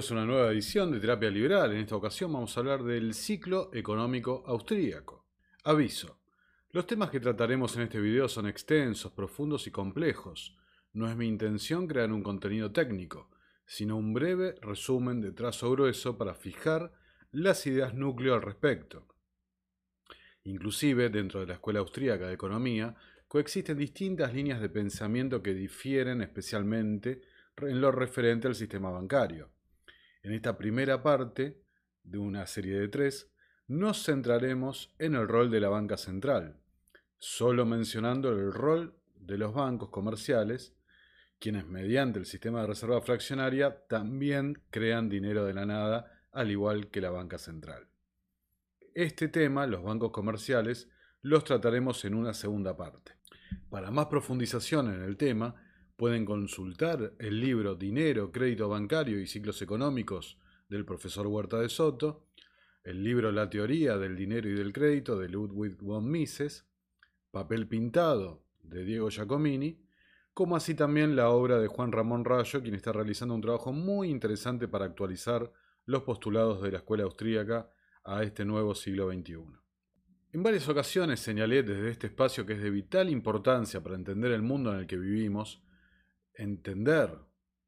Bienvenidos una nueva edición de Terapia Liberal. En esta ocasión vamos a hablar del ciclo económico austríaco. Aviso. Los temas que trataremos en este video son extensos, profundos y complejos. No es mi intención crear un contenido técnico, sino un breve resumen de trazo grueso para fijar las ideas núcleo al respecto. Inclusive, dentro de la Escuela Austríaca de Economía, coexisten distintas líneas de pensamiento que difieren especialmente en lo referente al sistema bancario. En esta primera parte, de una serie de tres, nos centraremos en el rol de la banca central, solo mencionando el rol de los bancos comerciales, quienes mediante el sistema de reserva fraccionaria también crean dinero de la nada, al igual que la banca central. Este tema, los bancos comerciales, los trataremos en una segunda parte. Para más profundización en el tema, Pueden consultar el libro Dinero, Crédito Bancario y Ciclos Económicos del profesor Huerta de Soto, el libro La Teoría del Dinero y del Crédito de Ludwig von Mises, Papel Pintado de Diego Giacomini, como así también la obra de Juan Ramón Rayo, quien está realizando un trabajo muy interesante para actualizar los postulados de la escuela austríaca a este nuevo siglo XXI. En varias ocasiones señalé desde este espacio que es de vital importancia para entender el mundo en el que vivimos entender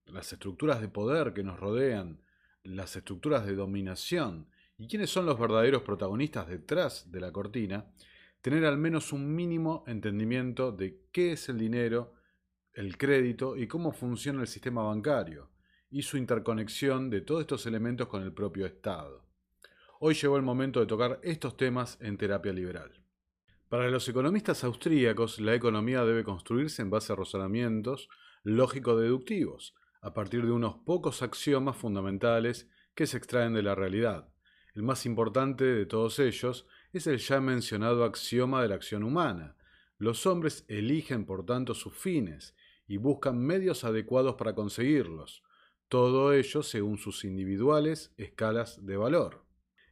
las estructuras de poder que nos rodean, las estructuras de dominación y quiénes son los verdaderos protagonistas detrás de la cortina, tener al menos un mínimo entendimiento de qué es el dinero, el crédito y cómo funciona el sistema bancario y su interconexión de todos estos elementos con el propio Estado. Hoy llegó el momento de tocar estos temas en terapia liberal. Para los economistas austríacos, la economía debe construirse en base a razonamientos lógico-deductivos, a partir de unos pocos axiomas fundamentales que se extraen de la realidad. El más importante de todos ellos es el ya mencionado axioma de la acción humana. Los hombres eligen por tanto sus fines y buscan medios adecuados para conseguirlos, todo ello según sus individuales escalas de valor.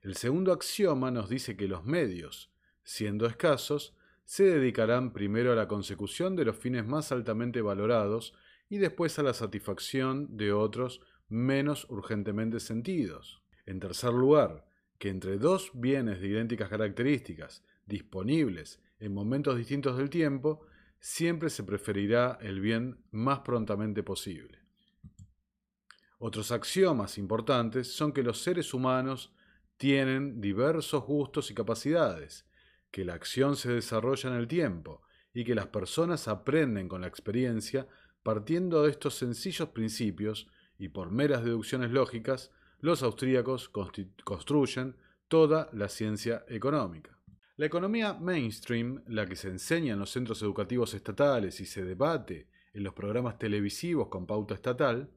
El segundo axioma nos dice que los medios, siendo escasos, se dedicarán primero a la consecución de los fines más altamente valorados y después a la satisfacción de otros menos urgentemente sentidos. En tercer lugar, que entre dos bienes de idénticas características, disponibles en momentos distintos del tiempo, siempre se preferirá el bien más prontamente posible. Otros axiomas importantes son que los seres humanos tienen diversos gustos y capacidades, que la acción se desarrolla en el tiempo y que las personas aprenden con la experiencia partiendo de estos sencillos principios y por meras deducciones lógicas, los austríacos construyen toda la ciencia económica. La economía mainstream, la que se enseña en los centros educativos estatales y se debate en los programas televisivos con pauta estatal,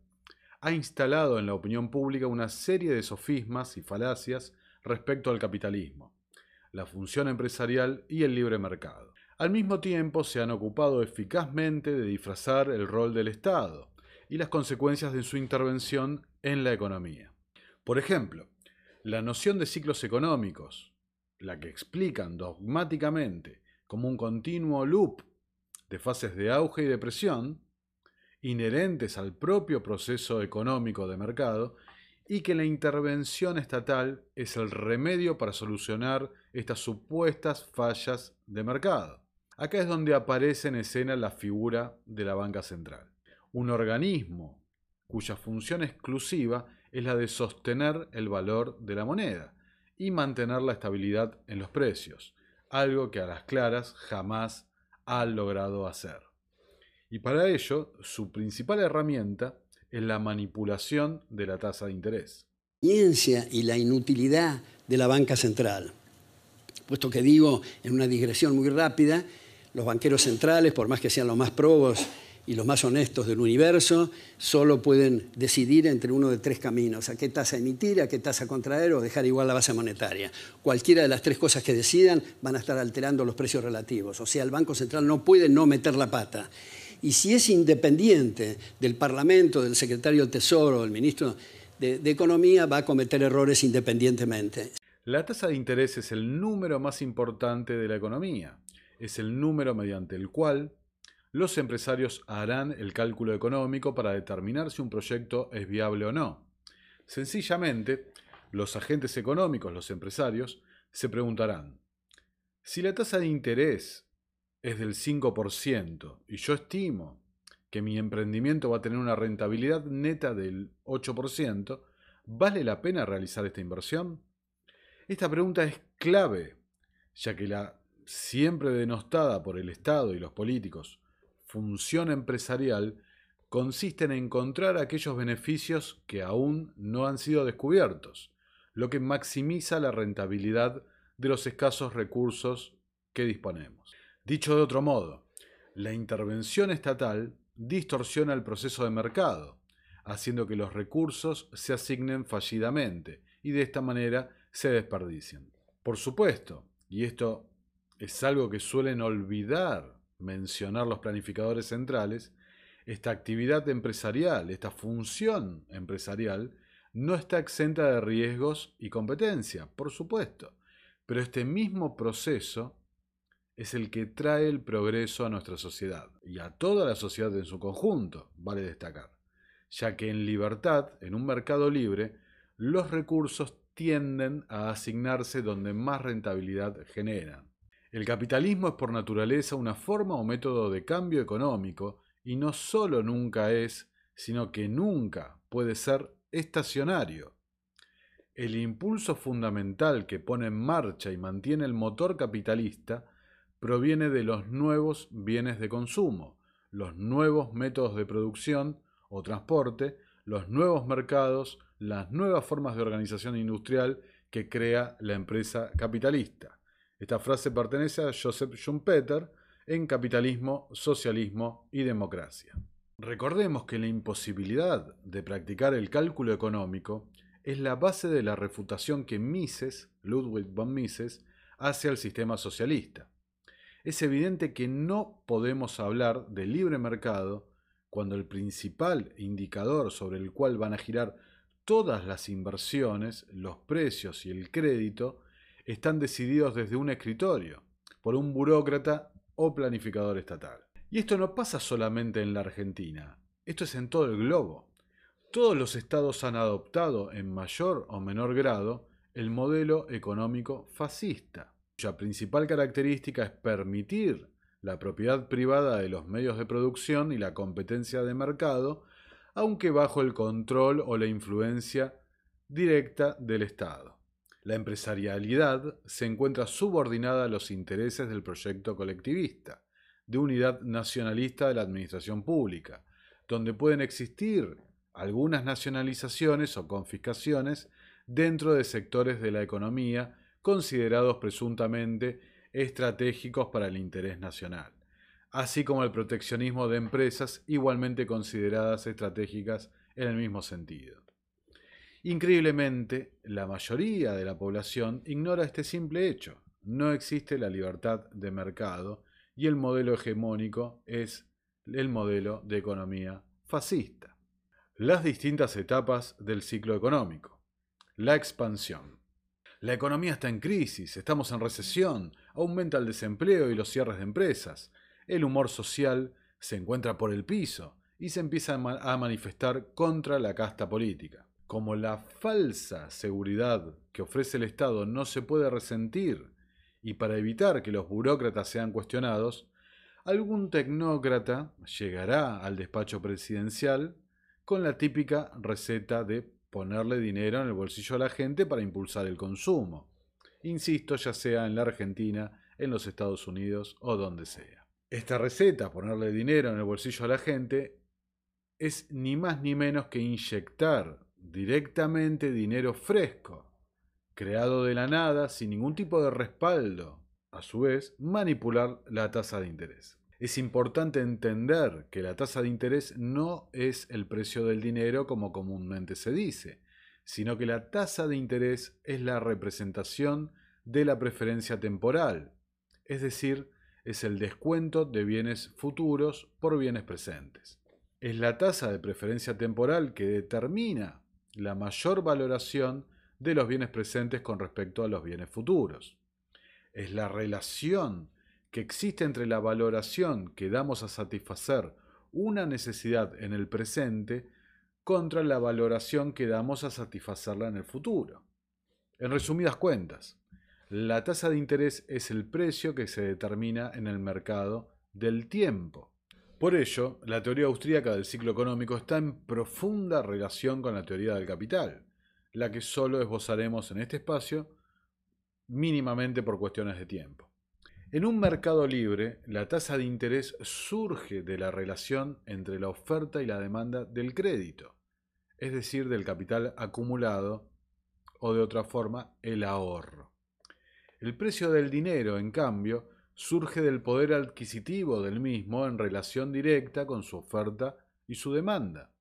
ha instalado en la opinión pública una serie de sofismas y falacias respecto al capitalismo la función empresarial y el libre mercado. Al mismo tiempo se han ocupado eficazmente de disfrazar el rol del Estado y las consecuencias de su intervención en la economía. Por ejemplo, la noción de ciclos económicos, la que explican dogmáticamente como un continuo loop de fases de auge y depresión, inherentes al propio proceso económico de mercado, y que la intervención estatal es el remedio para solucionar estas supuestas fallas de mercado. Acá es donde aparece en escena la figura de la banca central, un organismo cuya función exclusiva es la de sostener el valor de la moneda y mantener la estabilidad en los precios, algo que a las claras jamás ha logrado hacer. Y para ello, su principal herramienta es la manipulación de la tasa de interés. Y la inutilidad de la banca central. Puesto que digo en una digresión muy rápida, los banqueros centrales, por más que sean los más probos y los más honestos del universo, solo pueden decidir entre uno de tres caminos, a qué tasa emitir, a qué tasa contraer o dejar igual la base monetaria. Cualquiera de las tres cosas que decidan van a estar alterando los precios relativos. O sea, el Banco Central no puede no meter la pata. Y si es independiente del Parlamento, del secretario del Tesoro, del ministro de, Economía, va a cometer errores independientemente. La tasa de interés es el número más importante de la economía. Es el número mediante el cual los empresarios harán el cálculo económico para determinar si un proyecto es viable o no. Sencillamente, los agentes económicos, los empresarios, se preguntarán, si la tasa de interés es del 5% y yo estimo que mi emprendimiento va a tener una rentabilidad neta del 8%, ¿vale la pena realizar esta inversión? Esta pregunta es clave, ya que la siempre denostada por el Estado y los políticos función empresarial consiste en encontrar aquellos beneficios que aún no han sido descubiertos, lo que maximiza la rentabilidad de los escasos recursos que disponemos. Dicho de otro modo, la intervención estatal distorsiona el proceso de mercado, haciendo que los recursos se asignen fallidamente y de esta manera se desperdicien. Por supuesto, y esto es algo que suelen olvidar mencionar los planificadores centrales, esta actividad empresarial, esta función empresarial, no está exenta de riesgos y competencia, por supuesto, pero este mismo proceso es el que trae el progreso a nuestra sociedad y a toda la sociedad en su conjunto, vale destacar, ya que en libertad, en un mercado libre, los recursos tienden a asignarse donde más rentabilidad generan. El capitalismo es por naturaleza una forma o método de cambio económico y no solo nunca es, sino que nunca puede ser estacionario. El impulso fundamental que pone en marcha y mantiene el motor capitalista proviene de los nuevos bienes de consumo, los nuevos métodos de producción o transporte, los nuevos mercados, las nuevas formas de organización industrial que crea la empresa capitalista. Esta frase pertenece a Joseph Schumpeter en Capitalismo, Socialismo y Democracia. Recordemos que la imposibilidad de practicar el cálculo económico es la base de la refutación que Mises, Ludwig von Mises, hace al sistema socialista. Es evidente que no podemos hablar de libre mercado cuando el principal indicador sobre el cual van a girar todas las inversiones, los precios y el crédito, están decididos desde un escritorio, por un burócrata o planificador estatal. Y esto no pasa solamente en la Argentina, esto es en todo el globo. Todos los estados han adoptado en mayor o menor grado el modelo económico fascista, cuya principal característica es permitir la propiedad privada de los medios de producción y la competencia de mercado, aunque bajo el control o la influencia directa del Estado. La empresarialidad se encuentra subordinada a los intereses del proyecto colectivista, de unidad nacionalista de la administración pública, donde pueden existir algunas nacionalizaciones o confiscaciones dentro de sectores de la economía considerados presuntamente estratégicos para el interés nacional, así como el proteccionismo de empresas igualmente consideradas estratégicas en el mismo sentido. Increíblemente, la mayoría de la población ignora este simple hecho. No existe la libertad de mercado y el modelo hegemónico es el modelo de economía fascista. Las distintas etapas del ciclo económico. La expansión. La economía está en crisis, estamos en recesión, aumenta el desempleo y los cierres de empresas. El humor social se encuentra por el piso y se empieza a manifestar contra la casta política como la falsa seguridad que ofrece el Estado no se puede resentir y para evitar que los burócratas sean cuestionados, algún tecnócrata llegará al despacho presidencial con la típica receta de ponerle dinero en el bolsillo a la gente para impulsar el consumo. Insisto, ya sea en la Argentina, en los Estados Unidos o donde sea. Esta receta, ponerle dinero en el bolsillo a la gente, es ni más ni menos que inyectar directamente dinero fresco, creado de la nada, sin ningún tipo de respaldo. A su vez, manipular la tasa de interés. Es importante entender que la tasa de interés no es el precio del dinero como comúnmente se dice, sino que la tasa de interés es la representación de la preferencia temporal, es decir, es el descuento de bienes futuros por bienes presentes. Es la tasa de preferencia temporal que determina la mayor valoración de los bienes presentes con respecto a los bienes futuros. Es la relación que existe entre la valoración que damos a satisfacer una necesidad en el presente contra la valoración que damos a satisfacerla en el futuro. En resumidas cuentas, la tasa de interés es el precio que se determina en el mercado del tiempo. Por ello, la teoría austríaca del ciclo económico está en profunda relación con la teoría del capital, la que solo esbozaremos en este espacio mínimamente por cuestiones de tiempo. En un mercado libre, la tasa de interés surge de la relación entre la oferta y la demanda del crédito, es decir, del capital acumulado o de otra forma, el ahorro. El precio del dinero, en cambio, surge del poder adquisitivo del mismo en relación directa con su oferta y su demanda.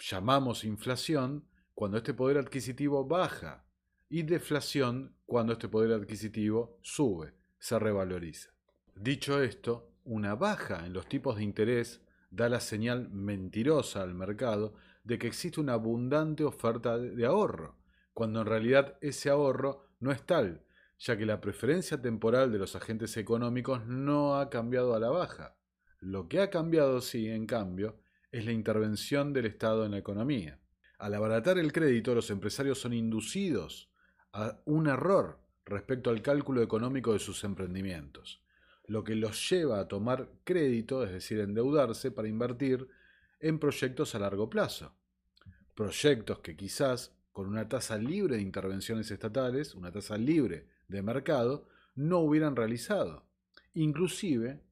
Llamamos inflación cuando este poder adquisitivo baja y deflación cuando este poder adquisitivo sube, se revaloriza. Dicho esto, una baja en los tipos de interés da la señal mentirosa al mercado de que existe una abundante oferta de ahorro, cuando en realidad ese ahorro no es tal, ya que la preferencia temporal de los agentes económicos no ha cambiado a la baja. Lo que ha cambiado, sí, en cambio, es la intervención del Estado en la economía. Al abaratar el crédito, los empresarios son inducidos a un error respecto al cálculo económico de sus emprendimientos, lo que los lleva a tomar crédito, es decir, endeudarse para invertir en proyectos a largo plazo. Proyectos que quizás, con una tasa libre de intervenciones estatales, una tasa libre de mercado no hubieran realizado. Inclusive,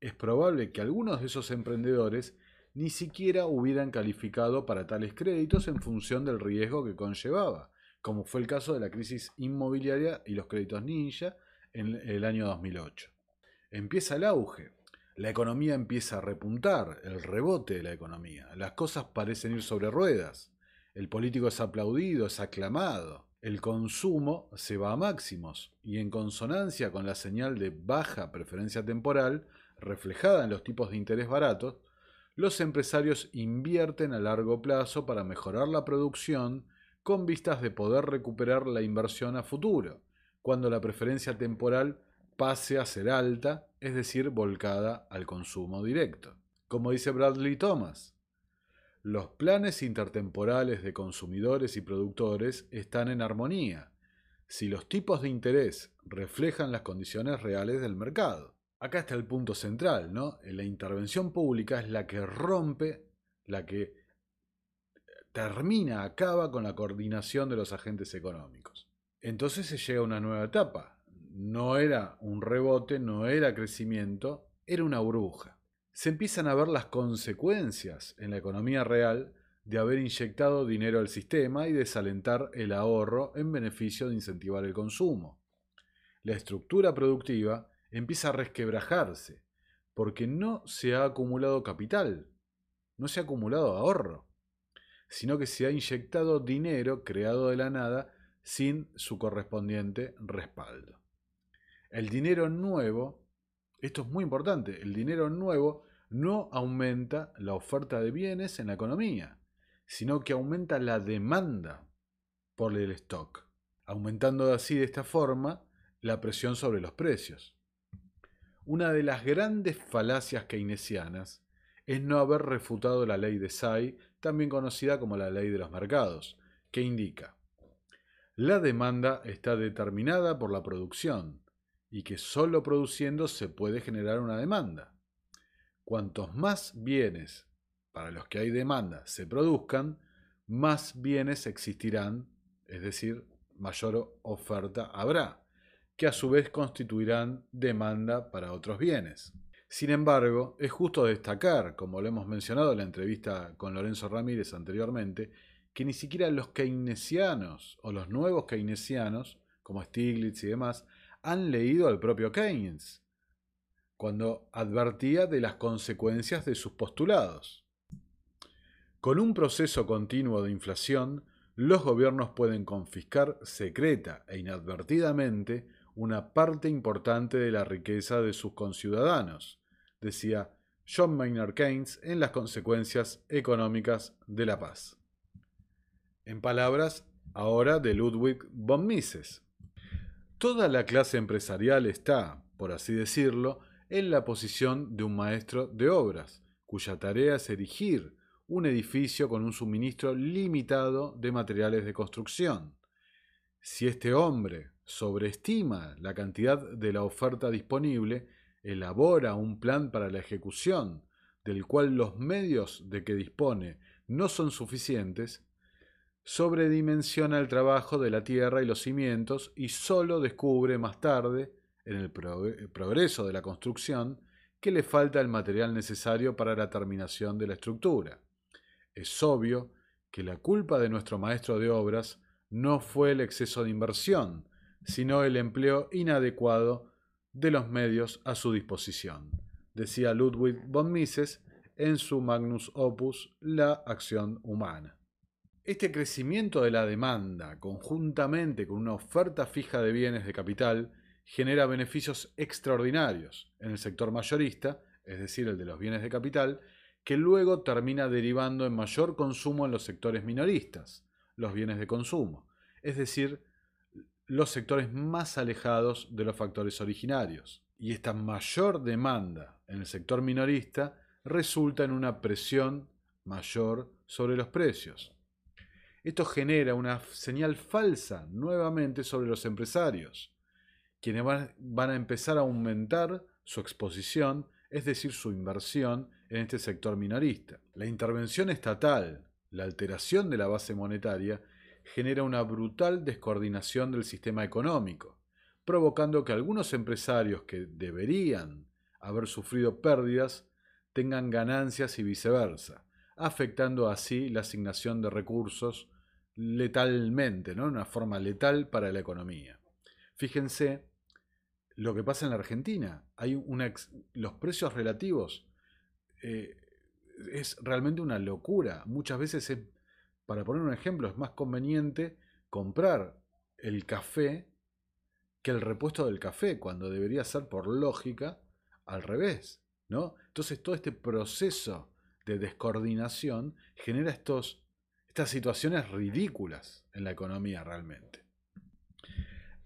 es probable que algunos de esos emprendedores ni siquiera hubieran calificado para tales créditos en función del riesgo que conllevaba, como fue el caso de la crisis inmobiliaria y los créditos ninja en el año 2008. Empieza el auge, la economía empieza a repuntar, el rebote de la economía, las cosas parecen ir sobre ruedas, el político es aplaudido, es aclamado, el consumo se va a máximos y en consonancia con la señal de baja preferencia temporal reflejada en los tipos de interés baratos, los empresarios invierten a largo plazo para mejorar la producción con vistas de poder recuperar la inversión a futuro, cuando la preferencia temporal pase a ser alta, es decir, volcada al consumo directo. Como dice Bradley Thomas, los planes intertemporales de consumidores y productores están en armonía si los tipos de interés reflejan las condiciones reales del mercado. Acá está el punto central, ¿no? La intervención pública es la que rompe, la que termina, acaba con la coordinación de los agentes económicos. Entonces se llega a una nueva etapa. No era un rebote, no era crecimiento, era una bruja se empiezan a ver las consecuencias en la economía real de haber inyectado dinero al sistema y desalentar el ahorro en beneficio de incentivar el consumo. La estructura productiva empieza a resquebrajarse porque no se ha acumulado capital, no se ha acumulado ahorro, sino que se ha inyectado dinero creado de la nada sin su correspondiente respaldo. El dinero nuevo esto es muy importante. El dinero nuevo no aumenta la oferta de bienes en la economía, sino que aumenta la demanda por el stock, aumentando así de esta forma la presión sobre los precios. Una de las grandes falacias keynesianas es no haber refutado la ley de Say, también conocida como la ley de los mercados, que indica la demanda está determinada por la producción, y que solo produciendo se puede generar una demanda. Cuantos más bienes para los que hay demanda se produzcan, más bienes existirán, es decir, mayor oferta habrá, que a su vez constituirán demanda para otros bienes. Sin embargo, es justo destacar, como lo hemos mencionado en la entrevista con Lorenzo Ramírez anteriormente, que ni siquiera los keynesianos o los nuevos keynesianos, como Stiglitz y demás, han leído al propio Keynes, cuando advertía de las consecuencias de sus postulados. Con un proceso continuo de inflación, los gobiernos pueden confiscar secreta e inadvertidamente una parte importante de la riqueza de sus conciudadanos, decía John Maynard Keynes en las consecuencias económicas de la paz. En palabras ahora de Ludwig von Mises. Toda la clase empresarial está, por así decirlo, en la posición de un maestro de obras, cuya tarea es erigir un edificio con un suministro limitado de materiales de construcción. Si este hombre sobreestima la cantidad de la oferta disponible, elabora un plan para la ejecución, del cual los medios de que dispone no son suficientes, sobredimensiona el trabajo de la tierra y los cimientos y solo descubre más tarde, en el progreso de la construcción, que le falta el material necesario para la terminación de la estructura. Es obvio que la culpa de nuestro maestro de obras no fue el exceso de inversión, sino el empleo inadecuado de los medios a su disposición, decía Ludwig von Mises en su magnus opus La acción humana. Este crecimiento de la demanda, conjuntamente con una oferta fija de bienes de capital, genera beneficios extraordinarios en el sector mayorista, es decir, el de los bienes de capital, que luego termina derivando en mayor consumo en los sectores minoristas, los bienes de consumo, es decir, los sectores más alejados de los factores originarios. Y esta mayor demanda en el sector minorista resulta en una presión mayor sobre los precios. Esto genera una señal falsa nuevamente sobre los empresarios, quienes van a empezar a aumentar su exposición, es decir, su inversión en este sector minorista. La intervención estatal, la alteración de la base monetaria, genera una brutal descoordinación del sistema económico, provocando que algunos empresarios que deberían haber sufrido pérdidas tengan ganancias y viceversa, afectando así la asignación de recursos letalmente, ¿no? una forma letal para la economía. Fíjense lo que pasa en la Argentina. Hay una los precios relativos eh, es realmente una locura. Muchas veces es para poner un ejemplo, es más conveniente comprar el café que el repuesto del café, cuando debería ser por lógica al revés, ¿no? Entonces todo este proceso de descoordinación genera estos, estas situaciones ridículas en la economía realmente.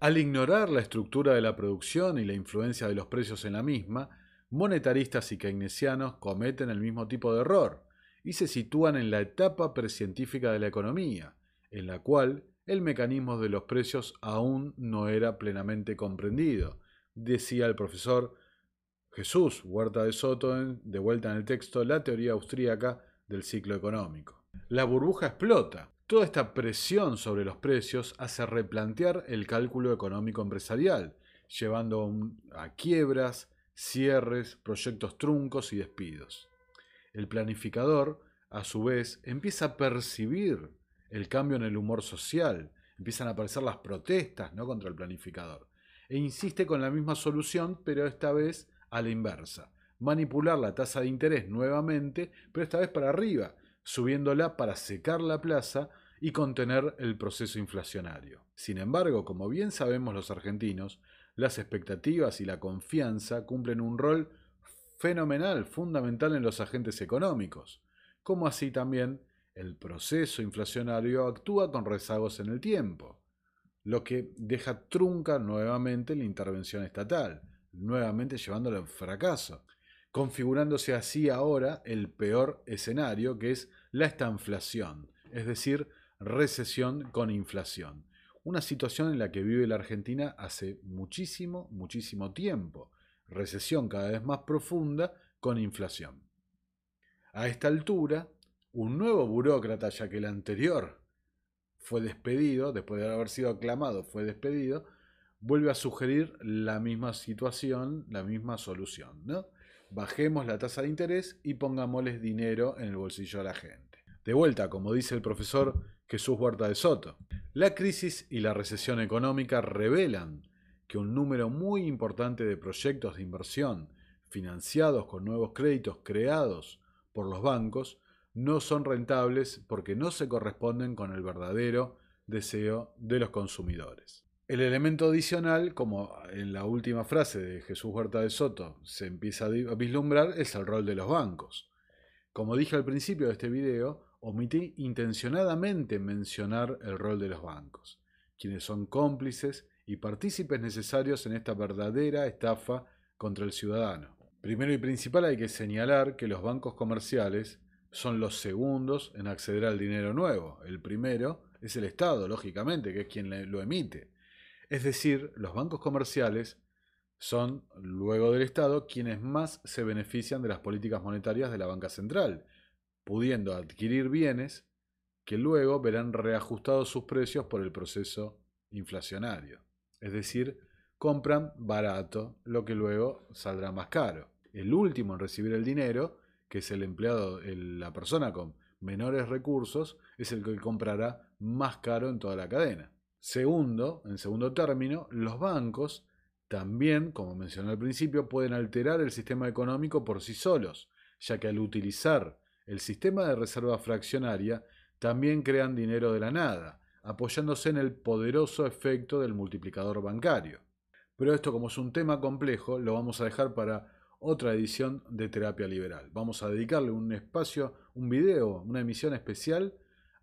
Al ignorar la estructura de la producción y la influencia de los precios en la misma, monetaristas y keynesianos cometen el mismo tipo de error y se sitúan en la etapa precientífica de la economía, en la cual el mecanismo de los precios aún no era plenamente comprendido, decía el profesor Jesús Huerta de Soto de vuelta en el texto La teoría austríaca del ciclo económico. La burbuja explota. Toda esta presión sobre los precios hace replantear el cálculo económico empresarial, llevando a quiebras, cierres, proyectos truncos y despidos. El planificador, a su vez, empieza a percibir el cambio en el humor social, empiezan a aparecer las protestas ¿no? contra el planificador, e insiste con la misma solución, pero esta vez a la inversa, manipular la tasa de interés nuevamente, pero esta vez para arriba, subiéndola para secar la plaza y contener el proceso inflacionario. Sin embargo, como bien sabemos los argentinos, las expectativas y la confianza cumplen un rol fenomenal, fundamental en los agentes económicos, como así también el proceso inflacionario actúa con rezagos en el tiempo, lo que deja trunca nuevamente la intervención estatal, nuevamente llevándola al fracaso, configurándose así ahora el peor escenario que es la estanflación, es decir, recesión con inflación. Una situación en la que vive la Argentina hace muchísimo, muchísimo tiempo recesión cada vez más profunda con inflación. A esta altura, un nuevo burócrata, ya que el anterior fue despedido, después de haber sido aclamado, fue despedido, vuelve a sugerir la misma situación, la misma solución. ¿no? Bajemos la tasa de interés y pongámosles dinero en el bolsillo a la gente. De vuelta, como dice el profesor Jesús Huerta de Soto, la crisis y la recesión económica revelan que un número muy importante de proyectos de inversión financiados con nuevos créditos creados por los bancos no son rentables porque no se corresponden con el verdadero deseo de los consumidores. El elemento adicional, como en la última frase de Jesús Huerta de Soto se empieza a vislumbrar, es el rol de los bancos. Como dije al principio de este video, omití intencionadamente mencionar el rol de los bancos, quienes son cómplices y partícipes necesarios en esta verdadera estafa contra el ciudadano. Primero y principal hay que señalar que los bancos comerciales son los segundos en acceder al dinero nuevo. El primero es el Estado, lógicamente, que es quien lo emite. Es decir, los bancos comerciales son, luego del Estado, quienes más se benefician de las políticas monetarias de la banca central, pudiendo adquirir bienes que luego verán reajustados sus precios por el proceso inflacionario. Es decir, compran barato lo que luego saldrá más caro. El último en recibir el dinero, que es el empleado, la persona con menores recursos, es el que comprará más caro en toda la cadena. Segundo, en segundo término, los bancos también, como mencioné al principio, pueden alterar el sistema económico por sí solos, ya que al utilizar el sistema de reserva fraccionaria, también crean dinero de la nada, apoyándose en el poderoso efecto del multiplicador bancario. Pero esto como es un tema complejo, lo vamos a dejar para otra edición de Terapia Liberal. Vamos a dedicarle un espacio, un video, una emisión especial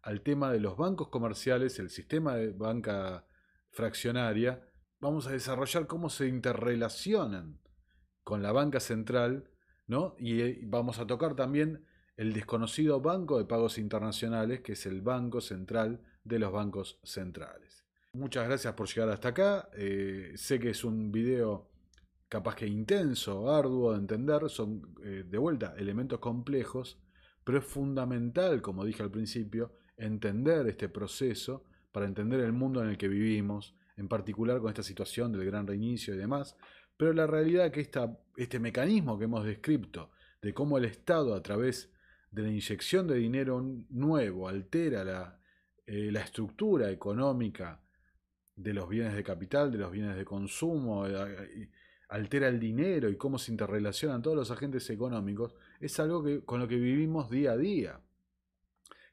al tema de los bancos comerciales, el sistema de banca fraccionaria. Vamos a desarrollar cómo se interrelacionan con la banca central, ¿no? Y eh, vamos a tocar también el desconocido Banco de Pagos Internacionales, que es el Banco Central de los Bancos Centrales. Muchas gracias por llegar hasta acá. Eh, sé que es un video capaz que intenso, arduo de entender, son eh, de vuelta elementos complejos, pero es fundamental, como dije al principio, entender este proceso para entender el mundo en el que vivimos, en particular con esta situación del gran reinicio y demás, pero la realidad es que este mecanismo que hemos descrito de cómo el Estado a través de la inyección de dinero nuevo altera la, eh, la estructura económica de los bienes de capital, de los bienes de consumo, eh, altera el dinero y cómo se interrelacionan todos los agentes económicos, es algo que, con lo que vivimos día a día.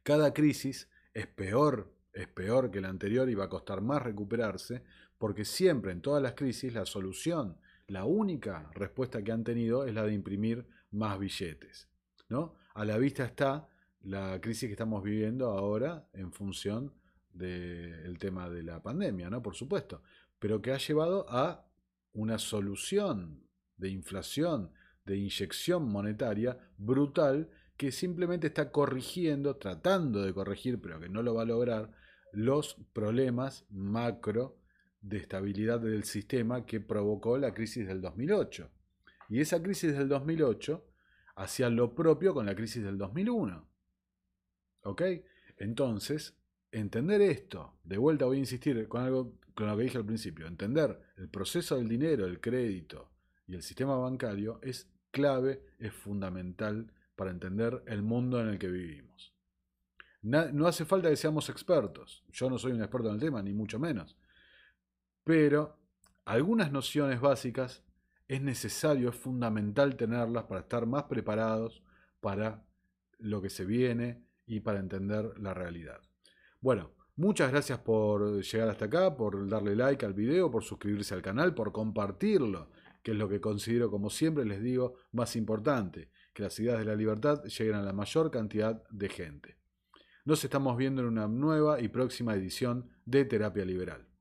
Cada crisis es peor, es peor que la anterior y va a costar más recuperarse, porque siempre en todas las crisis la solución, la única respuesta que han tenido es la de imprimir más billetes. ¿no? A la vista está la crisis que estamos viviendo ahora en función del tema de la pandemia, ¿no? Por supuesto, pero que ha llevado a una solución de inflación, de inyección monetaria brutal que simplemente está corrigiendo, tratando de corregir, pero que no lo va a lograr, los problemas macro de estabilidad del sistema que provocó la crisis del 2008. Y esa crisis del 2008 hacía lo propio con la crisis del 2001. ¿Ok? Entonces, entender esto, de vuelta voy a insistir con algo con lo que dije al principio, entender el proceso del dinero, el crédito y el sistema bancario es clave, es fundamental para entender el mundo en el que vivimos. No hace falta que seamos expertos, yo no soy un experto en el tema, ni mucho menos, pero algunas nociones básicas es necesario, es fundamental tenerlas para estar más preparados para lo que se viene y para entender la realidad. Bueno, muchas gracias por llegar hasta acá, por darle like al video, por suscribirse al canal, por compartirlo, que es lo que considero, como siempre les digo, más importante, que las ideas de la libertad lleguen a la mayor cantidad de gente. Nos estamos viendo en una nueva y próxima edición de Terapia Liberal.